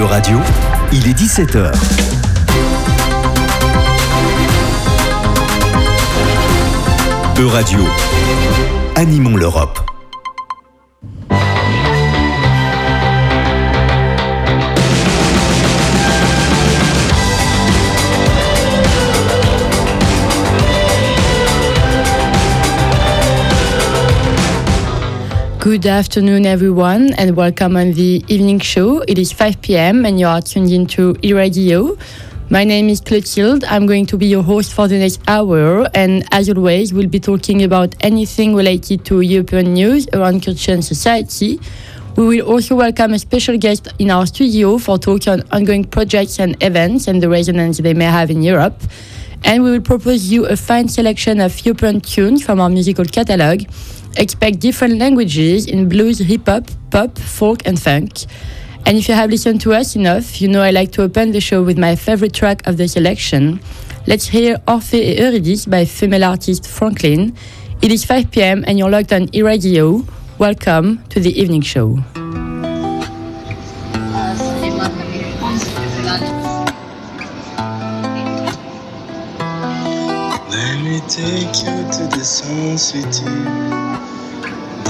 E-Radio, il est 17h. E-Radio, animons l'Europe. Good afternoon, everyone, and welcome on the evening show. It is 5 p.m., and you are tuned into e-radio. My name is Clotilde. I'm going to be your host for the next hour, and as always, we'll be talking about anything related to European news around culture and society. We will also welcome a special guest in our studio for talk on ongoing projects and events and the resonance they may have in Europe. And we will propose you a fine selection of European tunes from our musical catalogue expect different languages in blues, hip hop, pop, folk, and funk. And if you have listened to us enough, you know I like to open the show with my favorite track of the selection. Let's hear Orphée et Eurydice by female artist Franklin. It is 5 pm and you're locked on e-radio. Welcome to the evening show. Let me take you to the sun city,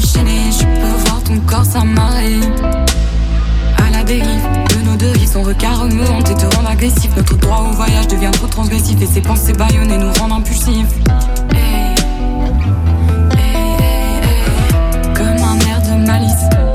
Je peux voir ton corps s'amarrer. À la dérive de nos deux rives Son regard me hante et te rend agressif. Notre droit au voyage devient trop transgressif Et ses pensées bâillonnées nous rendent impulsifs. Comme un air de malice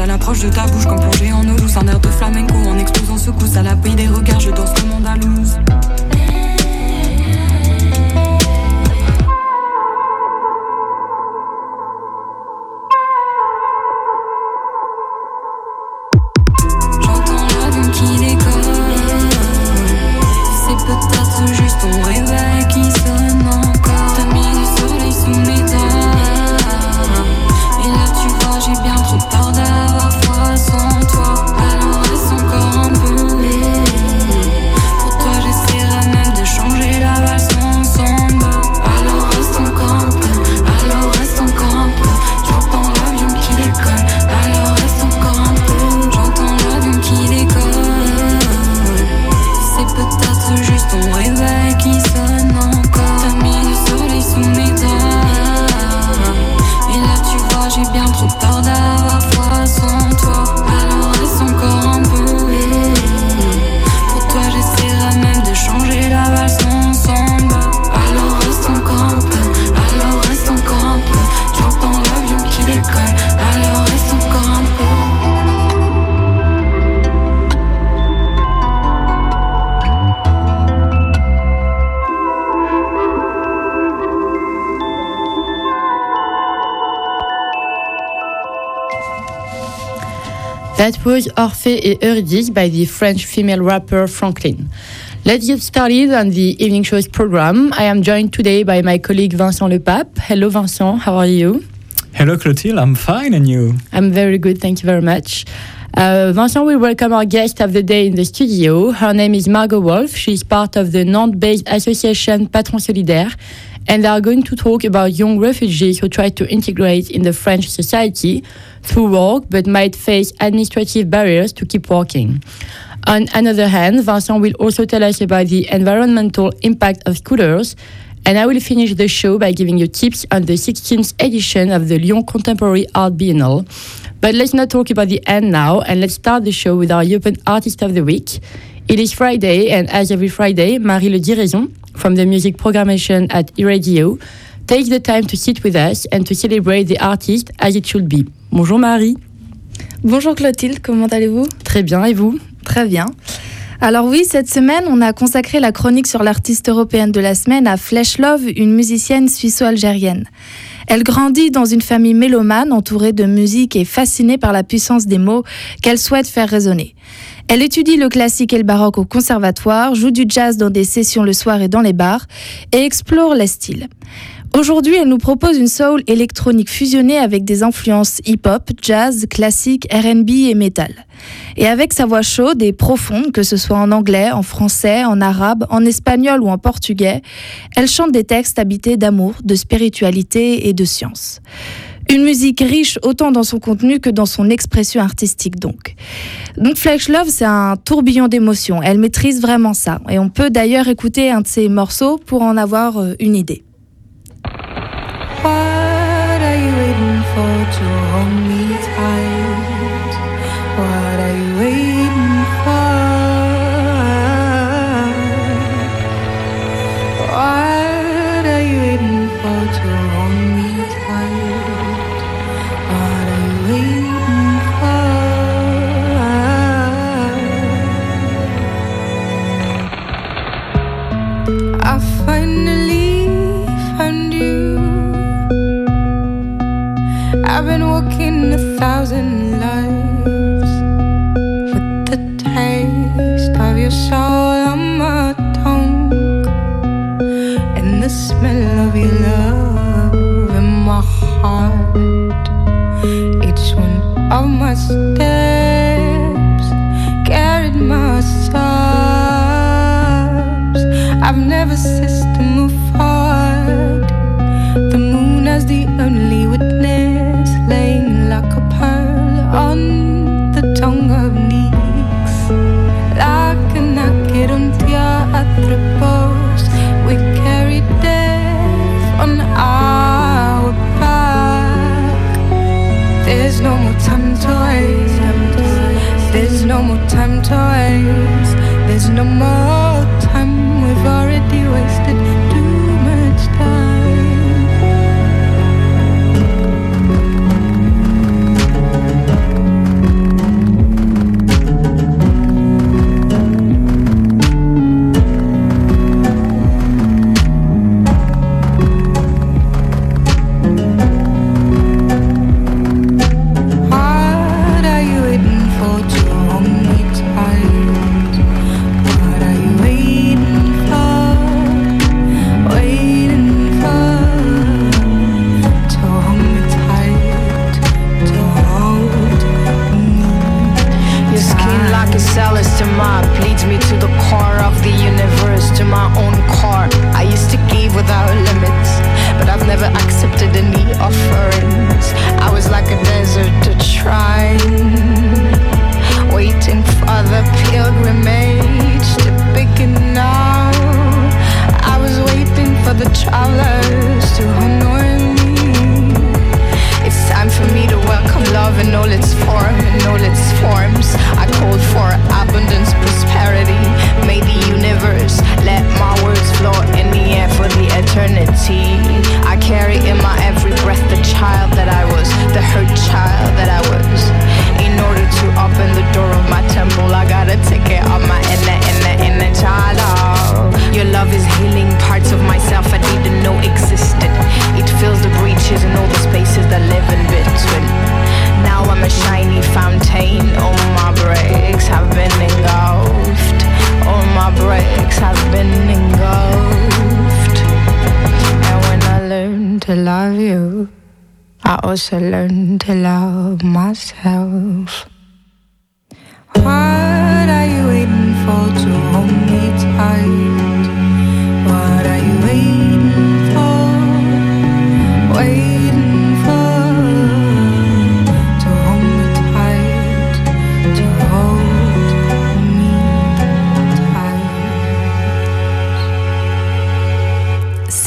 à l'approche de ta bouche, comme plongée en eau douce, un air de flamenco en explosant secousse à l'abri des regards, je danse le monde Orphée et Eurydice by the French female rapper Franklin. Let's get started on the evening show's program. I am joined today by my colleague Vincent Lepape. Hello, Vincent. How are you? Hello, Clotilde. I'm fine, and you? I'm very good. Thank you very much. Uh, Vincent will welcome our guest of the day in the studio. Her name is Margot Wolf. She is part of the Nantes-based association Patron Solidaire, and they are going to talk about young refugees who try to integrate in the French society through work but might face administrative barriers to keep working. On another hand, Vincent will also tell us about the environmental impact of scooters, and I will finish the show by giving you tips on the 16th edition of the Lyon Contemporary Art Biennale. But let's not talk about the end now, and let's start the show with our European Artist of the Week. It is Friday, and as every Friday, Marie Le Diraison from the music programmation at eRadio takes the time to sit with us and to celebrate the artist as it should be. Bonjour Marie. Bonjour Clotilde, comment allez-vous? Très bien, et vous? Très bien. Alors oui, cette semaine, on a consacré la chronique sur l'artiste européenne de la semaine à Flesh Love, une musicienne suisso-algérienne. Elle grandit dans une famille mélomane entourée de musique et fascinée par la puissance des mots qu'elle souhaite faire résonner. Elle étudie le classique et le baroque au conservatoire, joue du jazz dans des sessions le soir et dans les bars, et explore les styles. Aujourd'hui, elle nous propose une soul électronique fusionnée avec des influences hip-hop, jazz, classique, RB et metal. Et avec sa voix chaude et profonde, que ce soit en anglais, en français, en arabe, en espagnol ou en portugais, elle chante des textes habités d'amour, de spiritualité et de science. Une musique riche autant dans son contenu que dans son expression artistique donc. Donc Flesh Love, c'est un tourbillon d'émotions. Elle maîtrise vraiment ça. Et on peut d'ailleurs écouter un de ses morceaux pour en avoir euh, une idée. triste.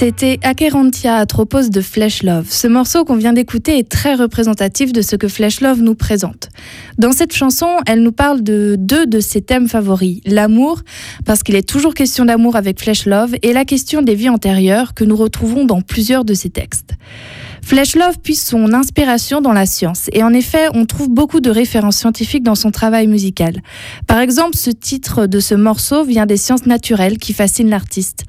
C'était Acherontia Atropos de Flesh Love. Ce morceau qu'on vient d'écouter est très représentatif de ce que Flesh Love nous présente. Dans cette chanson, elle nous parle de deux de ses thèmes favoris, l'amour, parce qu'il est toujours question d'amour avec Flesh Love, et la question des vies antérieures que nous retrouvons dans plusieurs de ses textes. Flesh Love puise son inspiration dans la science, et en effet, on trouve beaucoup de références scientifiques dans son travail musical. Par exemple, ce titre de ce morceau vient des sciences naturelles qui fascinent l'artiste.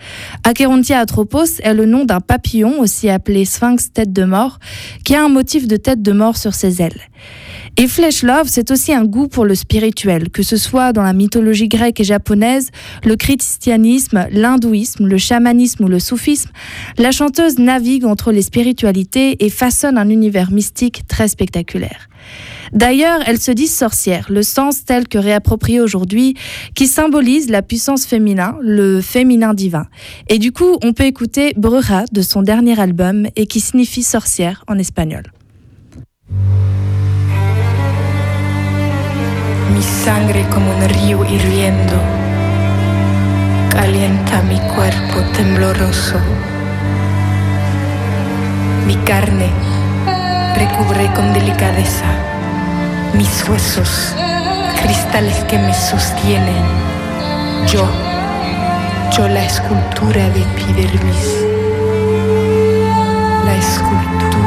Acherontia atropos est le nom d'un papillon, aussi appelé sphinx tête de mort, qui a un motif de tête de mort sur ses ailes. Et Flesh Love, c'est aussi un goût pour le spirituel, que ce soit dans la mythologie grecque et japonaise, le christianisme, l'hindouisme, le chamanisme ou le soufisme. La chanteuse navigue entre les spiritualités et façonne un univers mystique très spectaculaire. D'ailleurs, elle se dit sorcière, le sens tel que réapproprié aujourd'hui, qui symbolise la puissance féminin, le féminin divin. Et du coup, on peut écouter Bruja de son dernier album et qui signifie sorcière en espagnol. Mi sangre como un río hirviendo calienta mi cuerpo tembloroso. Mi carne recubre con delicadeza mis huesos, cristales que me sostienen. Yo, yo la escultura de epidermis, la escultura.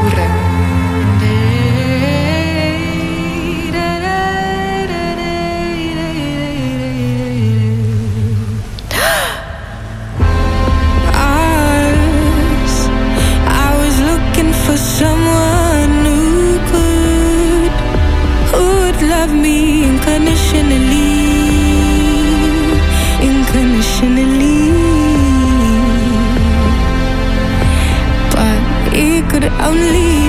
Only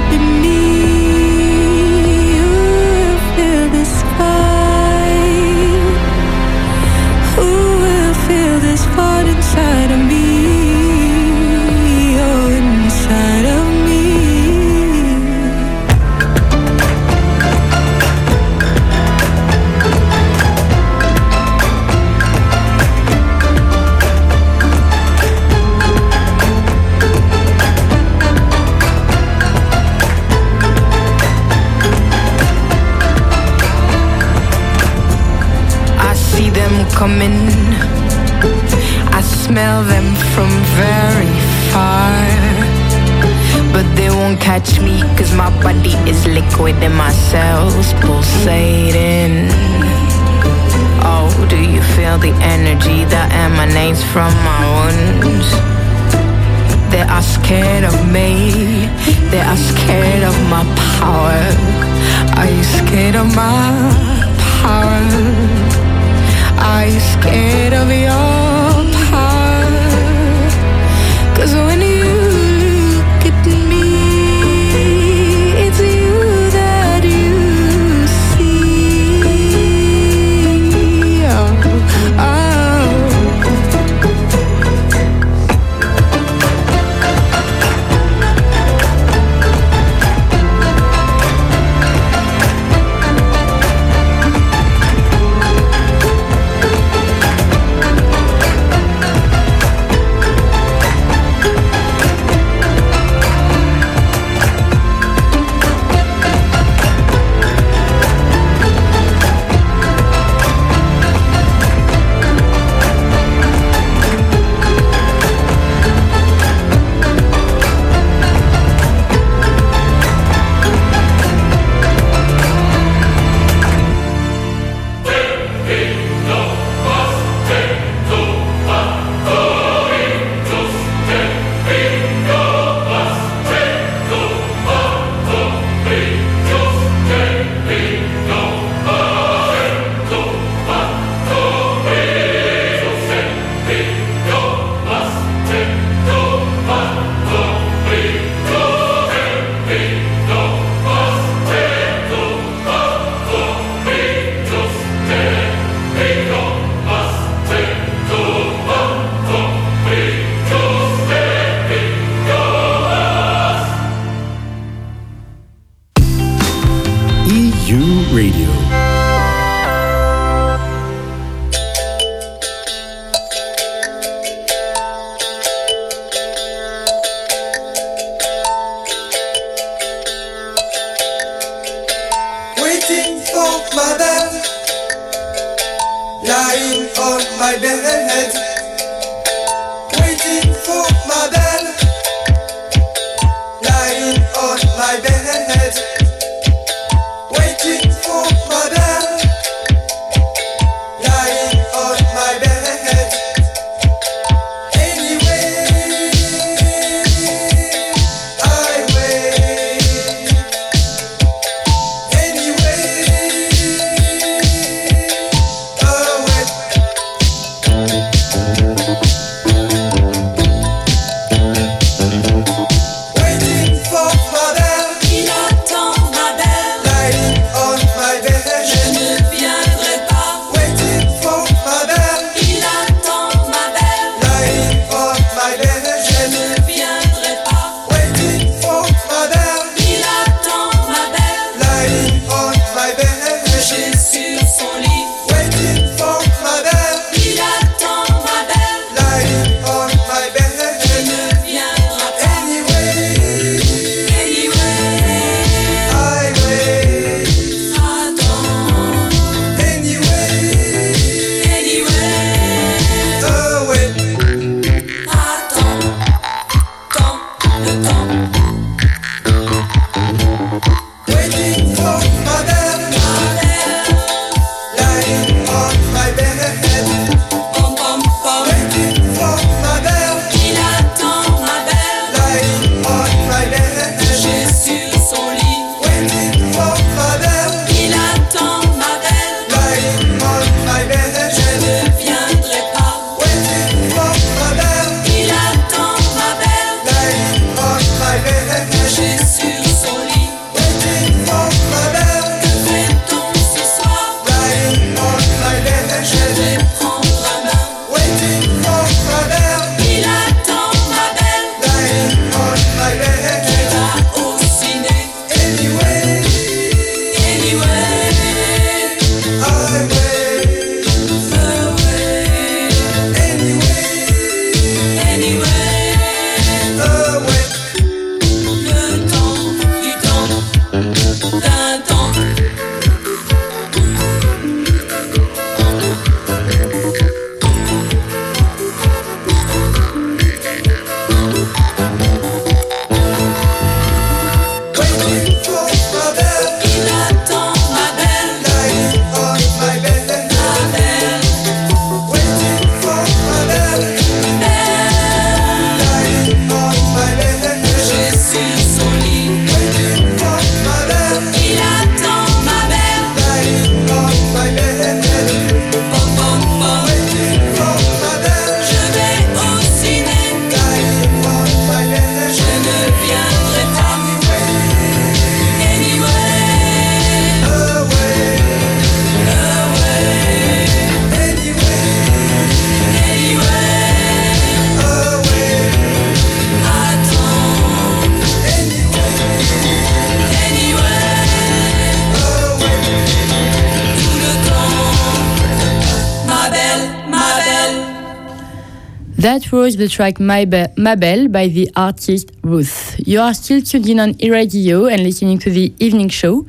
was the track My, Be- My by the artist Ruth. You are still tuned in on e-radio and listening to the evening show.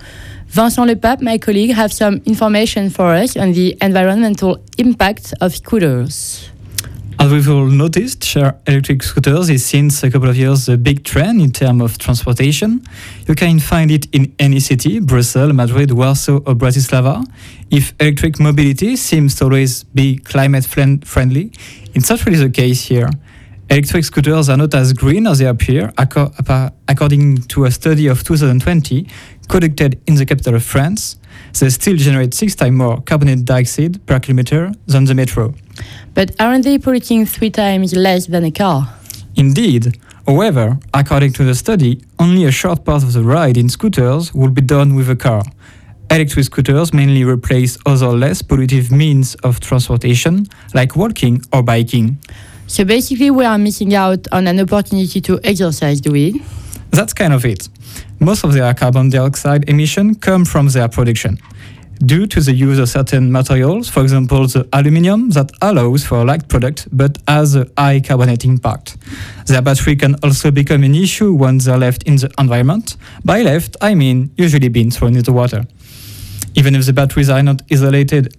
Vincent Lepape, my colleague, have some information for us on the environmental impact of scooters. As we've all noticed, share electric scooters is since a couple of years a big trend in terms of transportation. You can find it in any city, Brussels, Madrid, Warsaw, or Bratislava. If electric mobility seems to always be climate friendly, it's not really the case here. Electric scooters are not as green as they appear, according to a study of 2020 conducted in the capital of France. They still generate six times more carbon dioxide per kilometer than the metro. But aren't they polluting three times less than a car? Indeed. However, according to the study, only a short part of the ride in scooters will be done with a car. Electric scooters mainly replace other less pollutive means of transportation, like walking or biking. So basically, we are missing out on an opportunity to exercise, do we? That's kind of it. Most of their carbon dioxide emission come from their production. Due to the use of certain materials, for example the aluminium that allows for a light product but has a high carbonate impact. Their battery can also become an issue when they're left in the environment. By left, I mean usually being thrown into the water. Even if the batteries are not isolated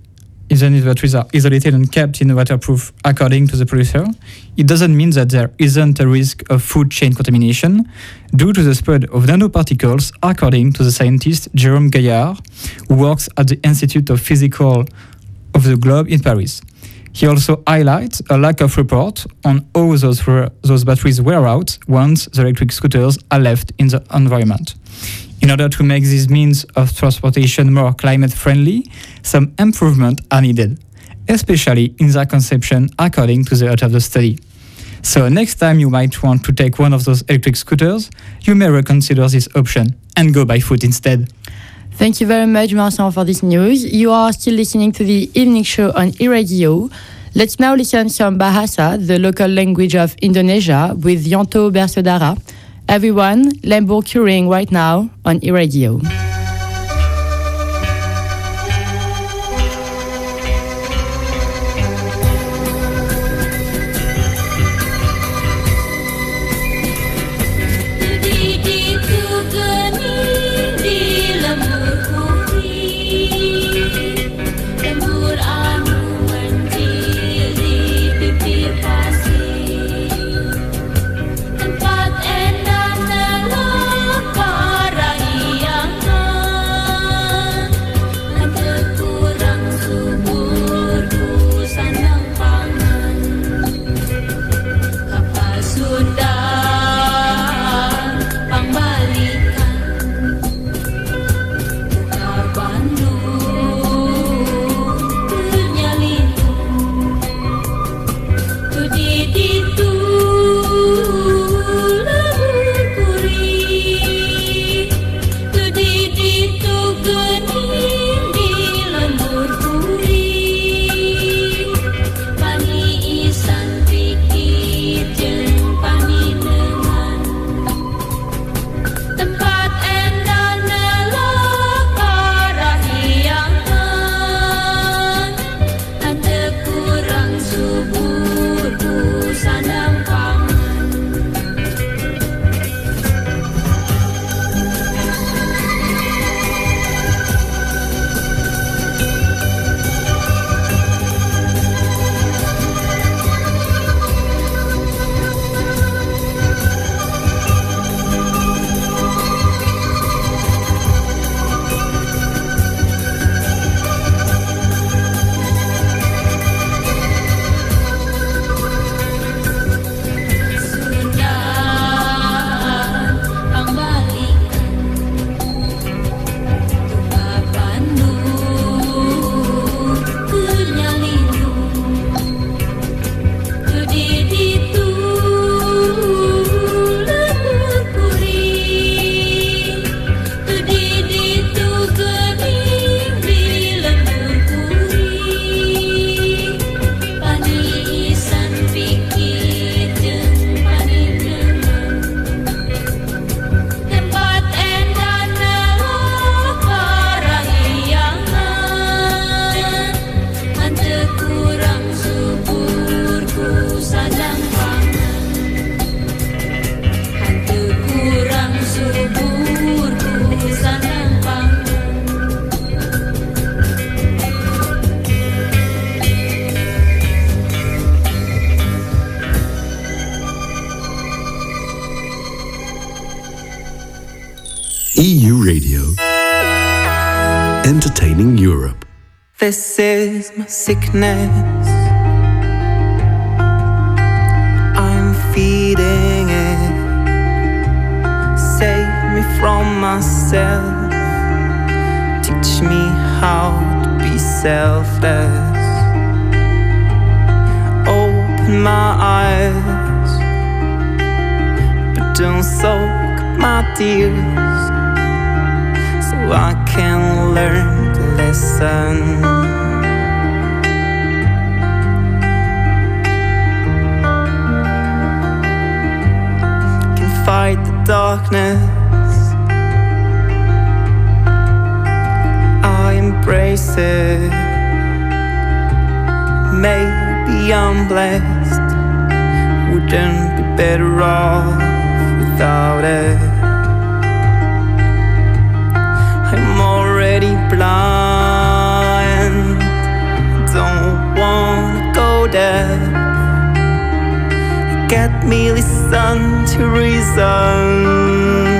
even if the batteries are isolated and kept in waterproof according to the producer, it doesn't mean that there isn't a risk of food chain contamination due to the spread of nanoparticles, according to the scientist Jérôme Gaillard, who works at the Institute of Physical of the Globe in Paris. He also highlights a lack of report on how those, those batteries wear out once the electric scooters are left in the environment. In order to make these means of transportation more climate friendly, some improvements are needed, especially in their conception according to the author of the study. So next time you might want to take one of those electric scooters, you may reconsider this option and go by foot instead. Thank you very much, Marcin, for this news. You are still listening to the evening show on iRadio. Let's now listen some Bahasa, the local language of Indonesia, with Yanto Bersodara. Everyone, Lambo curing right now on iRadio. Is my sickness. I'm feeding it. Save me from myself. Teach me how to be selfless. Open my eyes, but don't soak my tears. So I can learn to listen. Fight the darkness. I embrace it. Maybe I'm blessed. Wouldn't be better off without it. I'm already blind. Don't wanna go there. Get me listen to reason.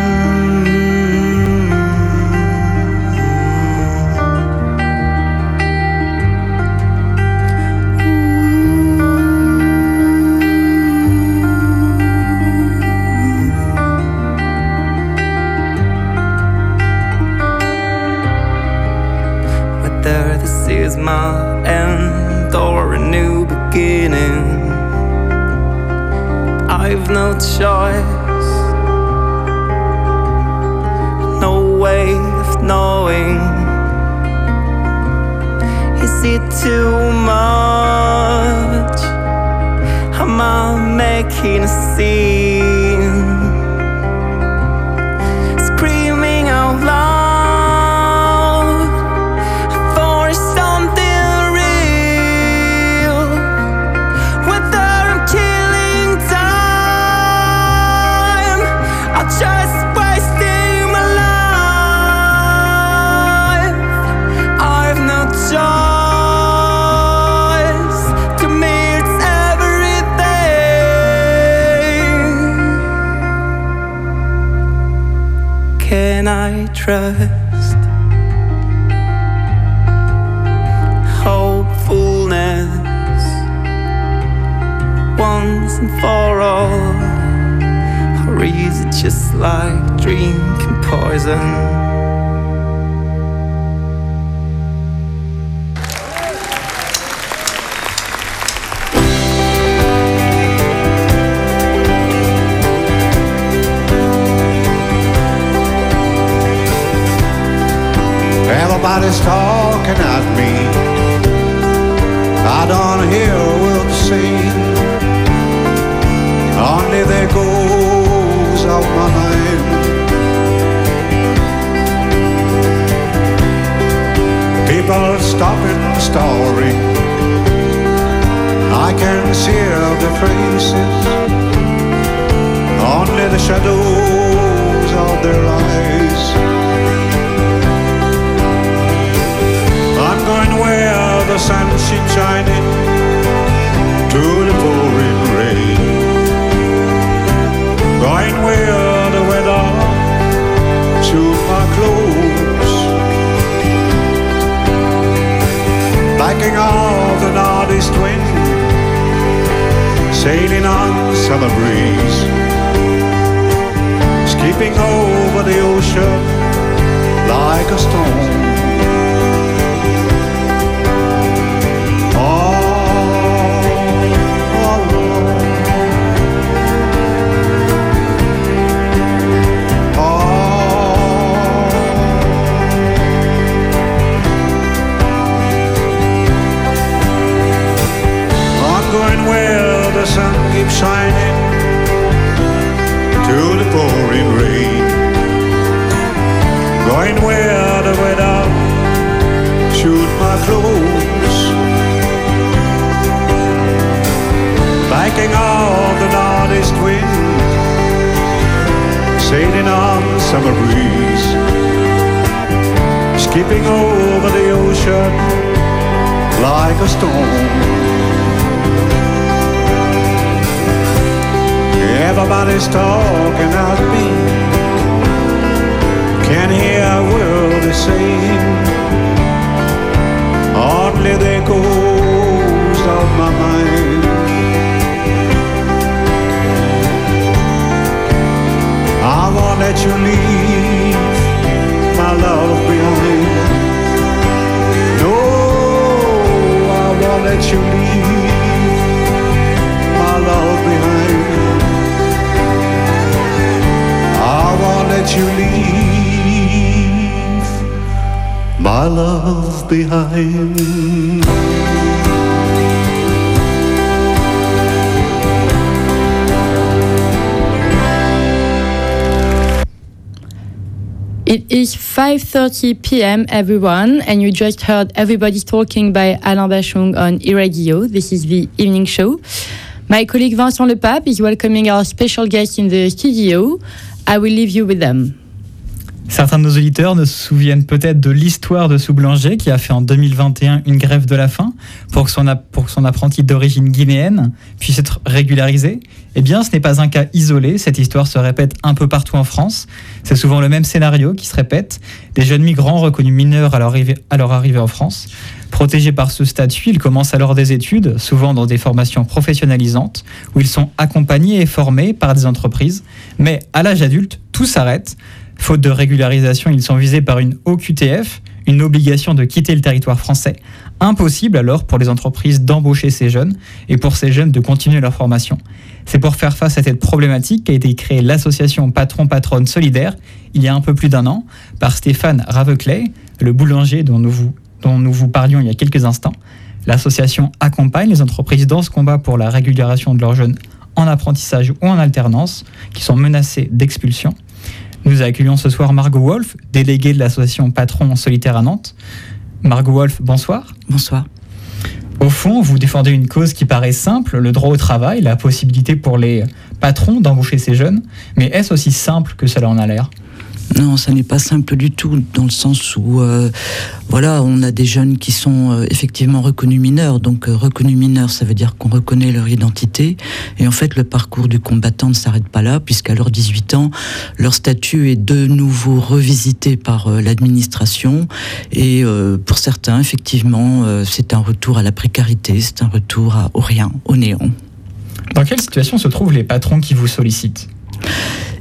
People stopping the story. I can see all the faces. Only the shadows of their lives. I'm going where the sun keeps shining through the pouring Wind, sailing on summer breeze, skipping over the ocean like a stone. The sun keeps shining through the pouring rain. Going where the weather shoot my clothes. The northeast wind, sailing on the summer breeze, skipping over the ocean like a storm. Everybody's talking at me. Can't hear a word they say. Behind. It is 5:30 p.m. everyone, and you just heard Everybody Talking by Alain Bachung on Iradio. This is the evening show. My colleague Vincent Lepape is welcoming our special guest in the studio. I will leave you with them. Certains de nos auditeurs ne se souviennent peut-être de l'histoire de ce boulanger qui a fait en 2021 une grève de la faim pour que son, apprenti d'origine guinéenne puisse être régularisé. Eh bien, ce n'est pas un cas isolé. Cette histoire se répète un peu partout en France. C'est souvent le même scénario qui se répète. Des jeunes migrants reconnus mineurs à leur arrivée en France. Protégés par ce statut, ils commencent alors des études, souvent dans des formations professionnalisantes, où ils sont accompagnés et formés par des entreprises. Mais à l'âge adulte, tout s'arrête. Faute de régularisation, ils sont visés par une OQTF, une obligation de quitter le territoire français. Impossible alors pour les entreprises d'embaucher ces jeunes et pour ces jeunes de continuer leur formation. C'est pour faire face à cette problématique qu'a été créée l'association Patron-Patronne Solidaire il y a un peu plus d'un an par Stéphane Raveclay, le boulanger dont nous, vous, dont nous vous parlions il y a quelques instants. L'association accompagne les entreprises dans ce combat pour la régularisation de leurs jeunes en apprentissage ou en alternance qui sont menacés d'expulsion. Nous accueillons ce soir Margot Wolf, déléguée de l'association Patron Solitaire à Nantes. Margot Wolf, bonsoir. Bonsoir. Au fond, vous défendez une cause qui paraît simple, le droit au travail, la possibilité pour les patrons d'embaucher ces jeunes. Mais est-ce aussi simple que cela en a l'air? Non, ça n'est pas simple du tout, dans le sens où, euh, voilà, on a des jeunes qui sont euh, effectivement reconnus mineurs. Donc, euh, reconnus mineurs, ça veut dire qu'on reconnaît leur identité. Et en fait, le parcours du combattant ne s'arrête pas là, puisqu'à leurs 18 ans, leur statut est de nouveau revisité par l'administration. Et pour certains, effectivement, c'est un retour à la précarité, c'est un retour à, au rien, au néant. Dans quelle situation se trouvent les patrons qui vous sollicitent?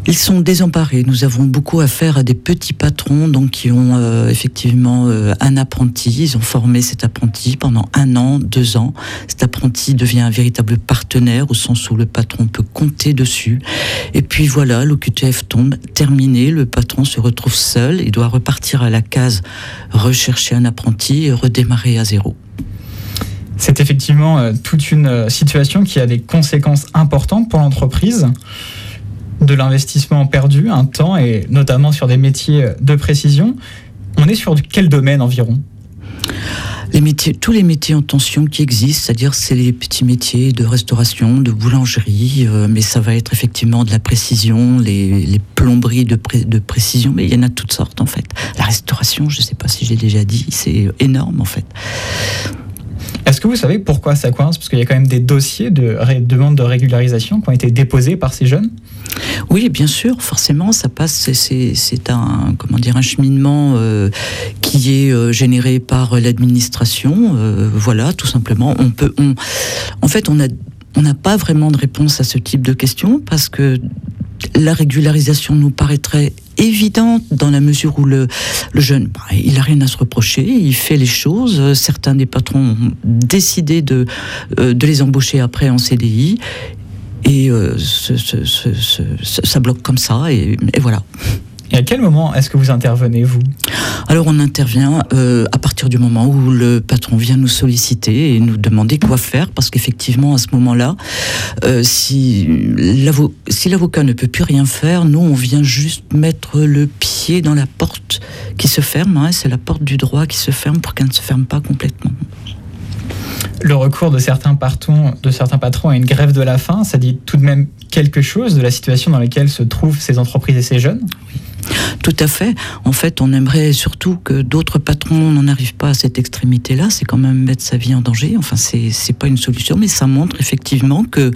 Ils sont désemparés. Nous avons beaucoup affaire à des petits patrons donc qui ont euh, effectivement euh, un apprenti. Ils ont formé cet apprenti pendant un an, deux ans. Cet apprenti devient un véritable partenaire au sens où le patron peut compter dessus. Et puis voilà, l'OQTF tombe, terminé. Le patron se retrouve seul. Il doit repartir à la case, rechercher un apprenti et redémarrer à zéro. C'est effectivement euh, toute une situation qui a des conséquences importantes pour l'entreprise de l'investissement perdu, un temps, et notamment sur des métiers de précision. On est sur quel domaine environ? Les métiers, tous les métiers en tension qui existent, c'est-à-dire c'est les petits métiers de restauration, de boulangerie, euh, mais ça va être effectivement de la précision, les, plomberies de, de, précision, mais il y en a toutes sortes en fait. La restauration, je ne sais pas si j'ai déjà dit, c'est énorme en fait. Est-ce que vous savez pourquoi ça coince? Parce qu'il y a quand même des dossiers de demande de régularisation qui ont été déposés par ces jeunes? Oui, bien sûr, forcément, ça passe. C'est un comment dire un cheminement euh, qui est euh, généré par l'administration. Euh, voilà, tout simplement. On peut, en fait, on a on n'a pas vraiment de réponse à ce type de questions parce que la régularisation nous paraîtrait évidente dans la mesure où le, le jeune, bah, il n'a rien à se reprocher, il fait les choses. Certains des patrons ont décidé de, de les embaucher après en CDI et euh, ça bloque comme ça, et, voilà. Et à quel moment est-ce que vous intervenez, vous? Alors on intervient euh, à partir du moment où le patron vient nous solliciter et nous demander quoi faire, parce qu'effectivement à ce moment-là, euh, si l'avocat ne peut plus rien faire, nous on vient juste mettre le pied dans la porte qui se ferme, hein, c'est la porte du droit qui se ferme pour qu'elle ne se ferme pas complètement le recours de certains, patrons, de certains patrons à une grève de la faim, ça dit tout de même quelque chose de la situation dans laquelle se trouvent ces entreprises et ces jeunes? Tout à fait. En fait, on aimerait surtout que d'autres patrons n'en arrivent pas à cette extrémité-là. C'est quand même mettre sa vie en danger. Enfin, c'est pas une solution, mais ça montre effectivement que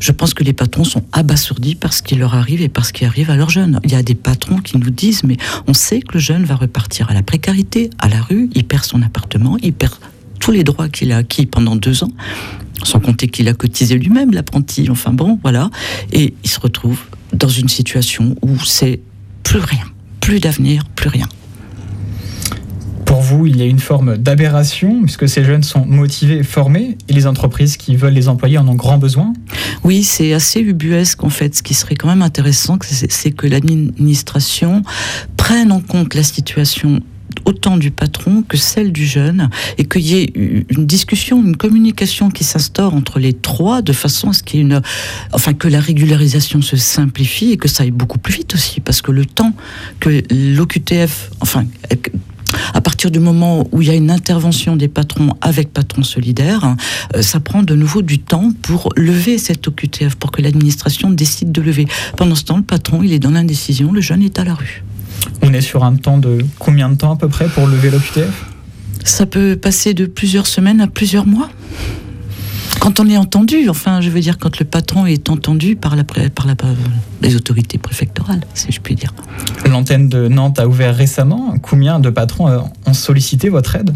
je pense que les patrons sont abasourdis par ce qui leur arrive et par ce qui arrive à leurs jeunes. Il y a des patrons qui nous disent, mais on sait que le jeune va repartir à la précarité, à la rue, il perd son appartement, il perd tous les droits qu'il a acquis pendant deux ans, sans compter qu'il a cotisé lui-même, l'apprenti, enfin bon, voilà, et il se retrouve dans une situation où c'est plus rien, plus d'avenir, plus rien. Pour vous, il y a une forme d'aberration, puisque ces jeunes sont motivés, formés, et les entreprises qui veulent les employer en ont grand besoin? Oui, c'est assez ubuesque en fait. Ce qui serait quand même intéressant, c'est que l'administration prenne en compte la situation autant du patron que celle du jeune, et qu'il y ait une discussion, une communication qui s'instaure entre les trois, de façon à ce qu'il y ait une, enfin que la régularisation se simplifie et que ça aille beaucoup plus vite aussi, parce que le temps que l'OQTF, enfin à partir du moment où il y a une intervention des patrons avec patrons solidaires, euh, ça prend de nouveau du temps pour lever cette OQTF, pour que l'administration décide de lever. Pendant ce temps, le patron, il est dans l'indécision, le jeune est à la rue. On est sur un temps de combien de temps à peu près pour lever l'OQTF Ça peut passer de plusieurs semaines à plusieurs mois. Quand on est entendu, enfin, je veux dire, quand le patron est entendu par, la, par la, les autorités préfectorales, si je puis dire. L'antenne de Nantes a ouvert récemment. Combien de patrons euh, ont sollicité votre aide?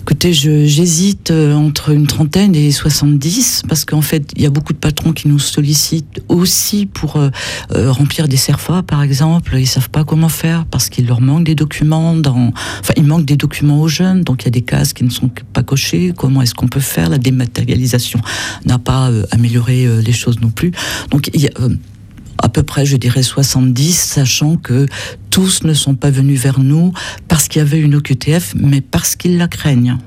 Écoutez, j'hésite euh, entre une trentaine et 70, parce qu'en fait, il y a beaucoup de patrons qui nous sollicitent aussi pour euh, remplir des CERFA, par exemple. Ils savent pas comment faire parce qu'il leur manque des documents. Dans... Enfin, il manque des documents aux jeunes, donc il y a des cases qui ne sont pas cochées. Comment est-ce qu'on peut faire? La dématérialisation n'a pas euh, amélioré euh, les choses non plus. Donc il y a euh, à peu près, je dirais 70, sachant que tous ne sont pas venus vers nous parce qu'il y avait une OQTF, mais parce qu'ils la craignent.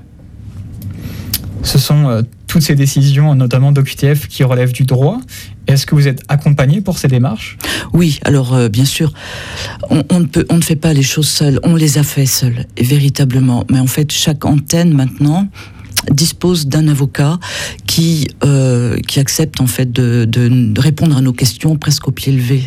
Ce sont toutes ces décisions, notamment d'OQTF, qui relèvent du droit. Est-ce que vous êtes accompagné pour ces démarches? Oui, alors bien sûr, on, on, ne peut, on ne fait pas les choses seuls, on les a fait seuls, et véritablement. Mais en fait, chaque antenne maintenant dispose d'un avocat qui, euh, qui accepte en fait de, de, répondre à nos questions presque au pied levé.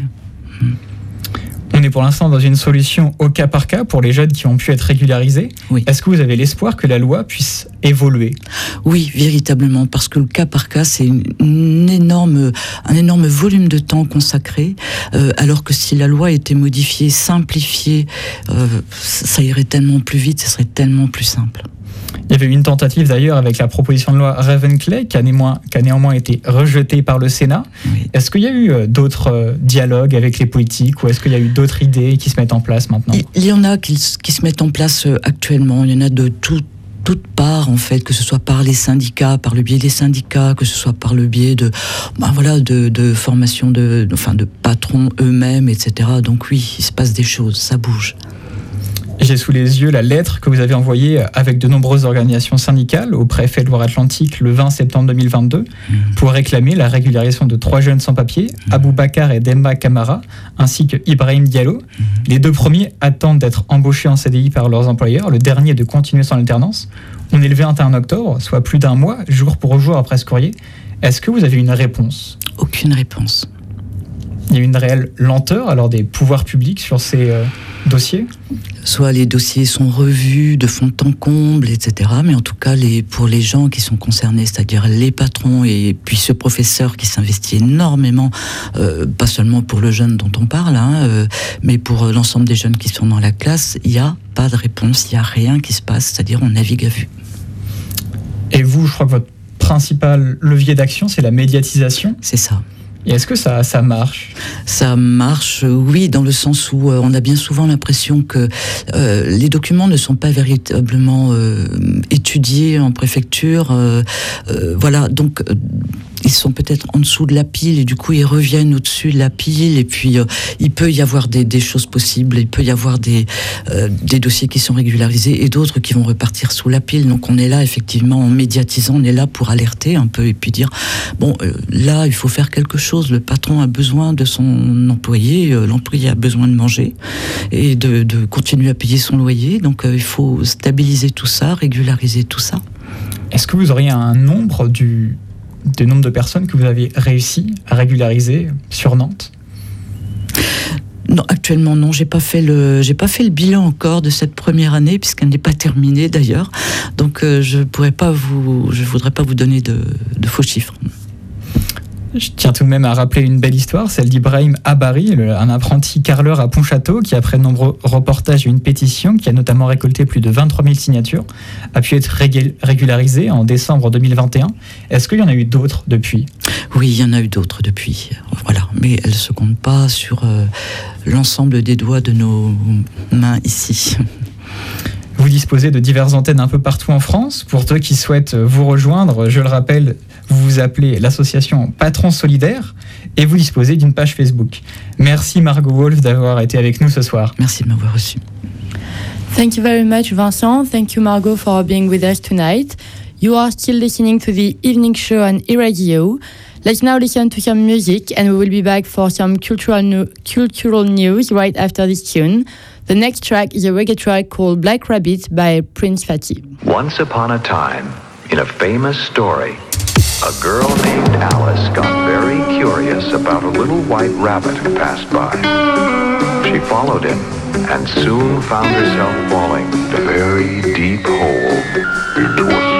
On est pour l'instant dans une solution au cas par cas pour les jeunes qui ont pu être régularisés. Oui. Est-ce que vous avez l'espoir que la loi puisse évoluer? Oui, véritablement, parce que le cas par cas, c'est une énorme, un énorme volume de temps consacré, euh, alors que si la loi était modifiée, simplifiée, euh, ça irait tellement plus vite, ce serait tellement plus simple. Il y avait eu une tentative d'ailleurs avec la proposition de loi Ravenclay qui a néanmoins, qui a néanmoins été rejetée par le Sénat. Oui. Est-ce qu'il y a eu euh, d'autres euh, dialogues avec les politiques ou est-ce qu'il y a eu d'autres idées qui se mettent en place maintenant? Il y en a qui, qui se mettent en place euh, actuellement. Il y en a de toutes toutes parts en fait, que ce soit par les syndicats, par le biais des syndicats, que ce soit par le biais de, ben voilà, de, de formation de, enfin de patrons eux-mêmes, etc. Donc oui, il se passe des choses, ça bouge. J'ai sous les yeux la lettre que vous avez envoyée avec de nombreuses organisations syndicales au préfet de Loire-Atlantique le 20 septembre 2022 mmh. pour réclamer la régularisation de trois jeunes sans-papier, mmh. Abou Bakar et Demba Kamara, ainsi que Ibrahim Diallo. Mmh. Les deux premiers attendent d'être embauchés en CDI par leurs employeurs, le dernier de continuer son alternance. On est le 21 octobre, soit plus d'un mois, jour pour jour après ce courrier. Est-ce que vous avez une réponse? Aucune réponse. Il y a une réelle lenteur alors des pouvoirs publics sur ces euh, dossiers? Soit les dossiers sont revus de fond en comble, etc. Mais en tout cas, les, pour les gens qui sont concernés, c'est-à-dire les patrons et puis ce professeur qui s'investit énormément, euh, pas seulement pour le jeune dont on parle, hein, euh, mais pour l'ensemble des jeunes qui sont dans la classe, il n'y a pas de réponse, il n'y a rien qui se passe, c'est-à-dire on navigue à vue. Et vous, je crois que votre principal levier d'action, c'est la médiatisation? C'est ça. Est-ce que ça, marche? Ça marche, oui, dans le sens où euh, on a bien souvent l'impression que euh, les documents ne sont pas véritablement euh, étudiés en préfecture. Voilà, donc ils sont peut-être en dessous de la pile et du coup ils reviennent au-dessus de la pile et puis euh, il peut y avoir des, choses possibles, il peut y avoir des, euh, des dossiers qui sont régularisés et d'autres qui vont repartir sous la pile. Donc on est là effectivement en médiatisant, on est là pour alerter un peu et puis dire bon euh, là il faut faire quelque chose, le patron a besoin de son employé, l'employé a besoin de manger et de, continuer à payer son loyer, donc il faut stabiliser tout ça, régulariser tout ça. Est-ce que vous auriez un nombre du, du nombre de personnes que vous avez réussi à régulariser sur Nantes non, actuellement non, j'ai pas fait le j'ai pas fait le bilan encore de cette première année puisqu'elle n'est pas terminée d'ailleurs. Donc euh, je pourrais pas vous je voudrais pas vous donner de, de faux chiffres. Je tiens tout de même à rappeler une belle histoire, celle d'Ibrahim Abari, un apprenti carreleur à Pontchâteau qui, après de nombreux reportages et une pétition qui a notamment récolté plus de 23 000 signatures, a pu être régularisé en décembre 2021. Est-ce qu'il y en a eu d'autres depuis? Oui, il y en a eu d'autres depuis. Voilà, mais elles ne se comptent pas sur euh, l'ensemble des doigts de nos mains ici. Vous disposez de diverses antennes un peu partout en France. Pour ceux qui souhaitent vous rejoindre, je le rappelle, vous vous appelez l'association Patron Solidaire et vous disposez d'une page Facebook. Merci Margot Wolf d'avoir été avec nous ce soir. Merci de m'avoir reçu. Thank you very much, Vincent. Thank you, Margot, for being with us tonight. You are still listening to the evening show on e-radio. Let's now listen to some music, and we will be back for some cultural, no- cultural news right after this tune. The next track is a reggae track called Black Rabbit by Prince Fatty. Once upon a time, in a famous story, a girl named Alice got very curious about a little white rabbit who passed by. She followed him and soon found herself falling a very deep hole into a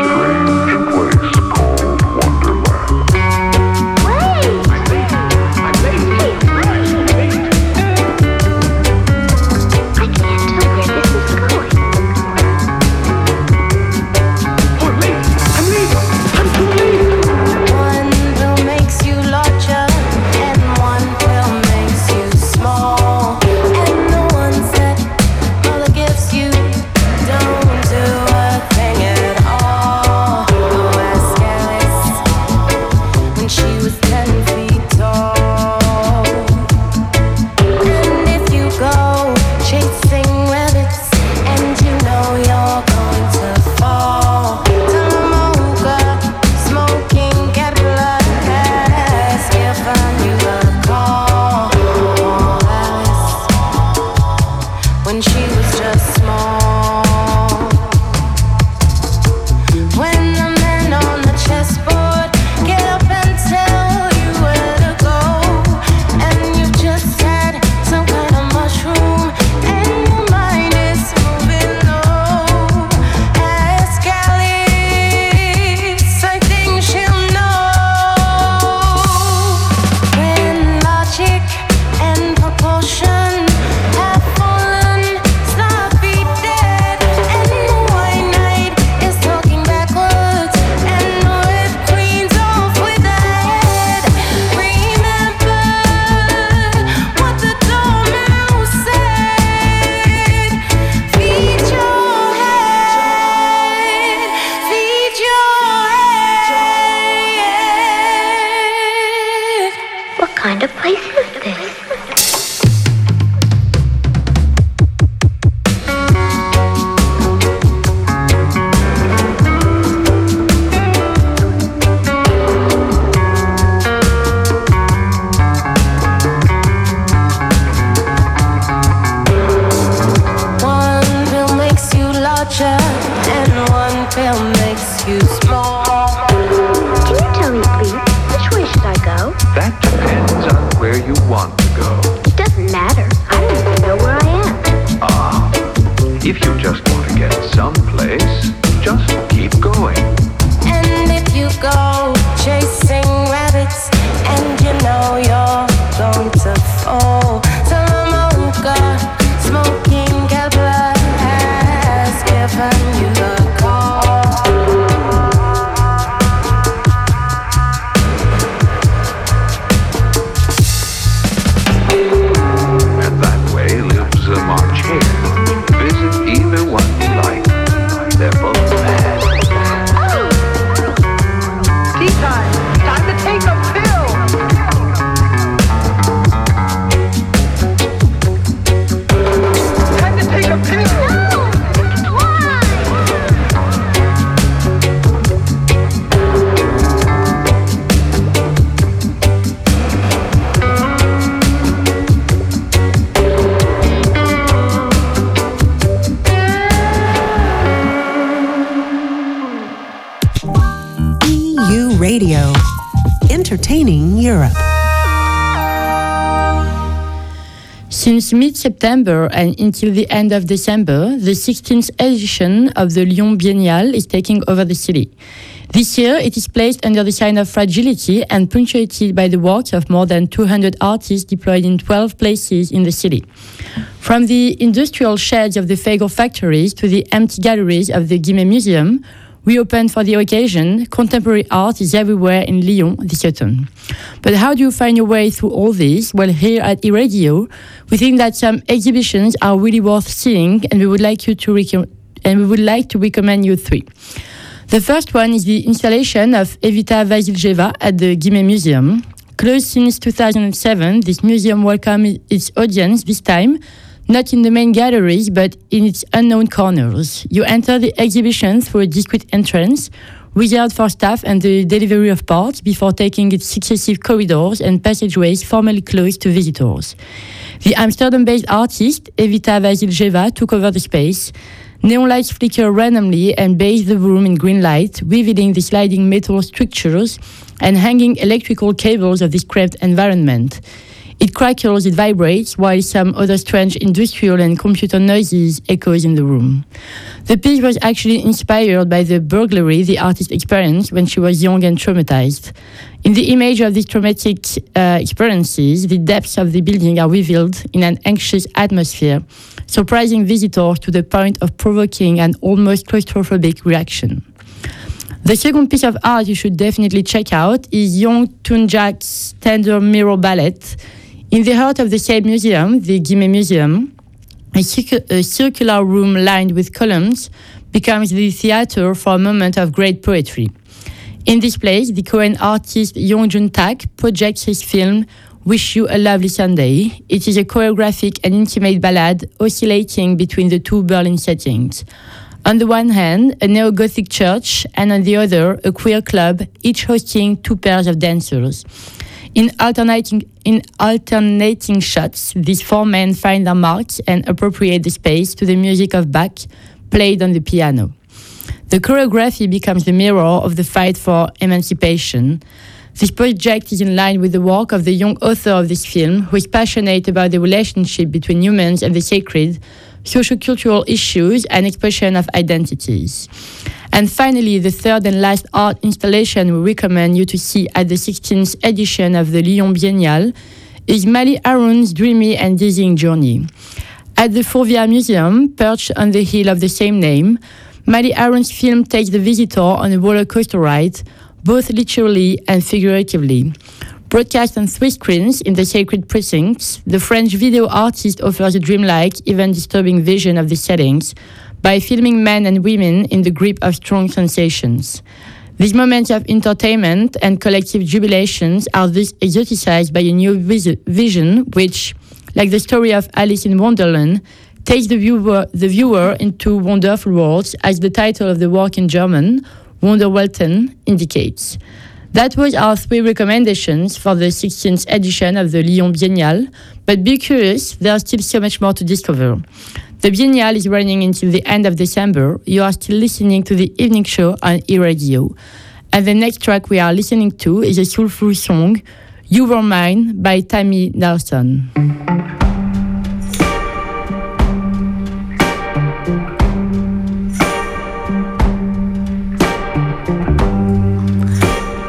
September and until the end of December, the 16th edition of the Lyon Biennale is taking over the city. This year, it is placed under the sign of fragility and punctuated by the work of more than 200 artists deployed in 12 places in the city. From the industrial sheds of the Fagor factories to the empty galleries of the Guimet Museum, reopened for the occasion, contemporary art is everywhere in Lyon this autumn. But how do you find your way through all this? Well, here at eRadio, we think that some exhibitions are really worth seeing, and we would like you to and we would like to recommend you three. The first one is the installation of Evita Vasiljeva at the Guimet Museum. Closed since 2007, this museum welcomes its audience this time not in the main gallery, but in its unknown corners. You enter the exhibition through a discreet entrance, reserved for staff and the delivery of parts, before taking its successive corridors and passageways formally closed to visitors. The Amsterdam-based artist Evita Vasiljeva took over the space. Neon lights flicker randomly and bathe the room in green light, revealing the sliding metal structures and hanging electrical cables of this cramped environment. It crackles, it vibrates, while some other strange industrial and computer noises echoes in the room. The piece was actually inspired by the burglary the artist experienced when she was young and traumatized. In the image of these traumatic uh, experiences, the depths of the building are revealed in an anxious atmosphere, surprising visitors to the point of provoking an almost claustrophobic reaction. The second piece of art you should definitely check out is Young Tunjak's Tender Mirror Ballet. In the heart of the same museum, the Guimet Museum, a, a circular room lined with columns becomes the theater for a moment of great poetry. In this place, the Korean artist Yong Jun Tak projects his film Wish You a Lovely Sunday. It is a choreographic and intimate ballad oscillating between the two Berlin settings. On the one hand, a neo Gothic church, and on the other, a queer club, each hosting two pairs of dancers. In alternating, in alternating shots, these four men find their mark and appropriate the space to the music of Bach, played on the piano. The choreography becomes the mirror of the fight for emancipation. This project is in line with the work of the young author of this film, who is passionate about the relationship between humans and the sacred, sociocultural issues, and expression of identities. And finally, the third and last art installation we recommend you to see at the 16th edition of the Lyon Biennale is Mali Aroun's dreamy and dizzying journey. At the Fourvière Museum, perched on the hill of the same name, Mali Aroun's film takes the visitor on a roller coaster ride, both literally and figuratively. Broadcast on three screens in the sacred precincts, the French video artist offers a dreamlike, even disturbing vision of the settings by filming men and women in the grip of strong sensations. These moments of entertainment and collective jubilations are thus exoticized by a new vis- vision which, like the story of Alice in Wonderland, takes the viewer, the viewer into wonderful worlds, as the title of the work in German, Wunderwelten, indicates. That was our three recommendations for the 16th edition of the Lyon Biennale, but be curious, there's still so much more to discover. The Biennale is running until the end of December. You are still listening to the evening show on e-radio. And the next track we are listening to is a soulful song, You Were Mine by Tammy Nelson.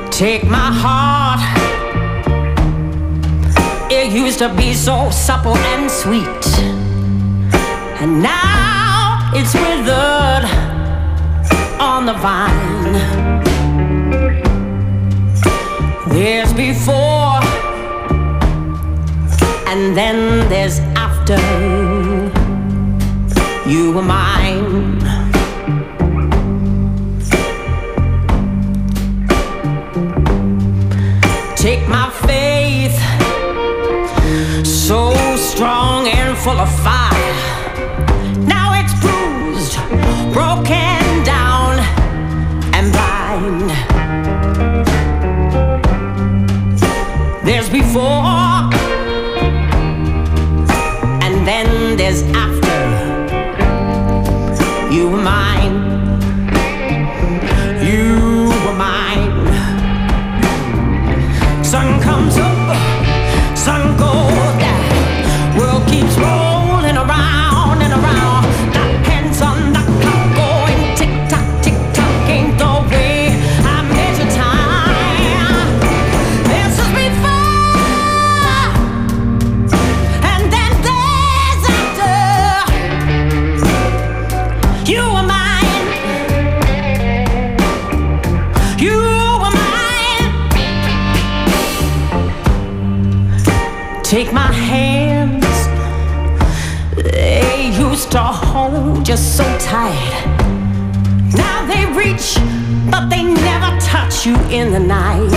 Take my heart. It used to be so supple and sweet. And now it's withered on the vine. There's before, and then there's after. You were mine. Take my faith, so strong and full of fire. years after. hide. Now they reach, but they never touch you in the night.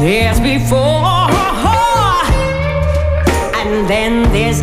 There's before, and then there's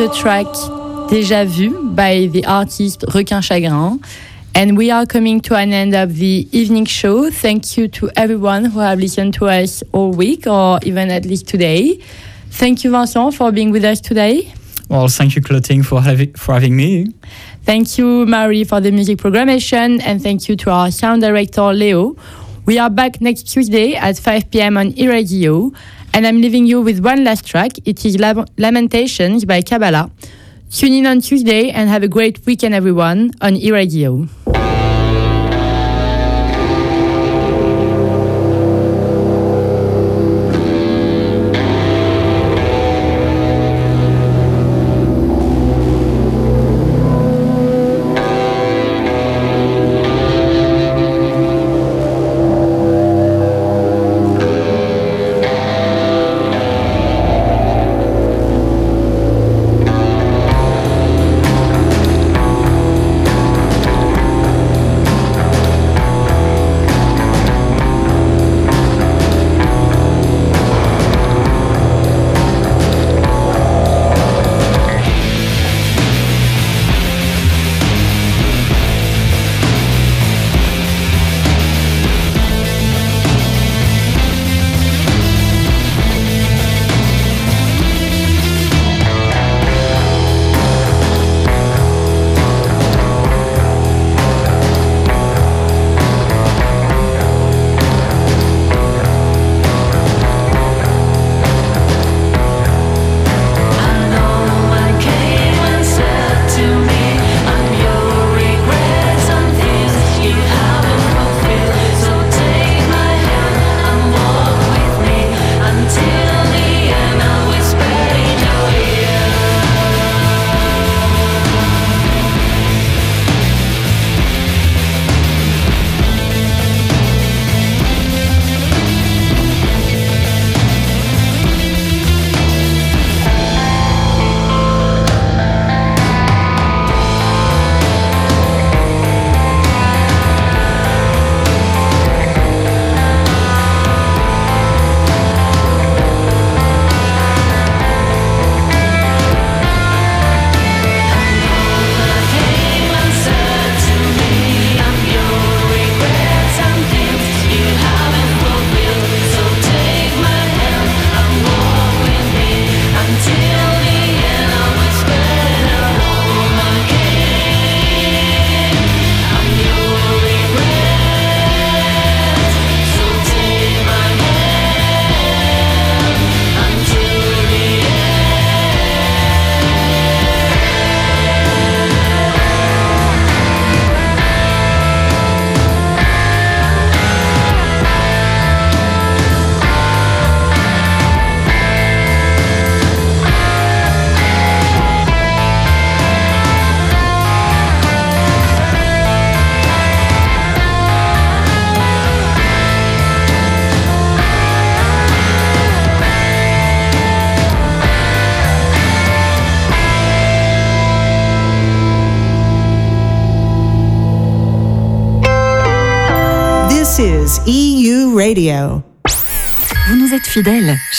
the track Déjà Vu by the artist Requin Chagrin. And we are coming to an end of the evening show. Thank you to everyone who have listened to us all week or even at least today. Thank you, Vincent, for being with us today. Well, thank you, Clothing, for, having for having me. Thank you, Marie, for the music programmation. And thank you to our sound director, Leo. We are back next Tuesday at 5 p.m. on eRadio. And I'm leaving you with one last track. It is Lam- Lamentations by Kabbalah. Tune in on Tuesday and have a great weekend, everyone, on eRadio.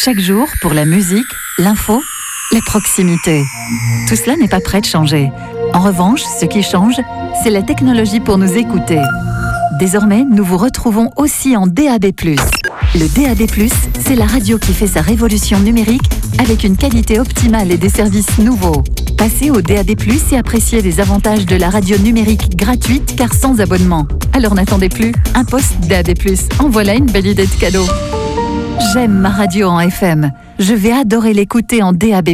Chaque jour pour la musique, l'info, la proximité. Tout cela n'est pas prêt de changer. En revanche, ce qui change, c'est la technologie pour nous écouter. Désormais, nous vous retrouvons aussi en DAB+. Le DAB+, c'est la radio qui fait sa révolution numérique avec une qualité optimale et des services nouveaux. Passez au DAB+, et appréciez les avantages de la radio numérique gratuite car sans abonnement. Alors n'attendez plus, un poste DAB+. En voilà une belle idée de cadeau. J'aime ma radio en FM. Je vais adorer l'écouter en DAB+.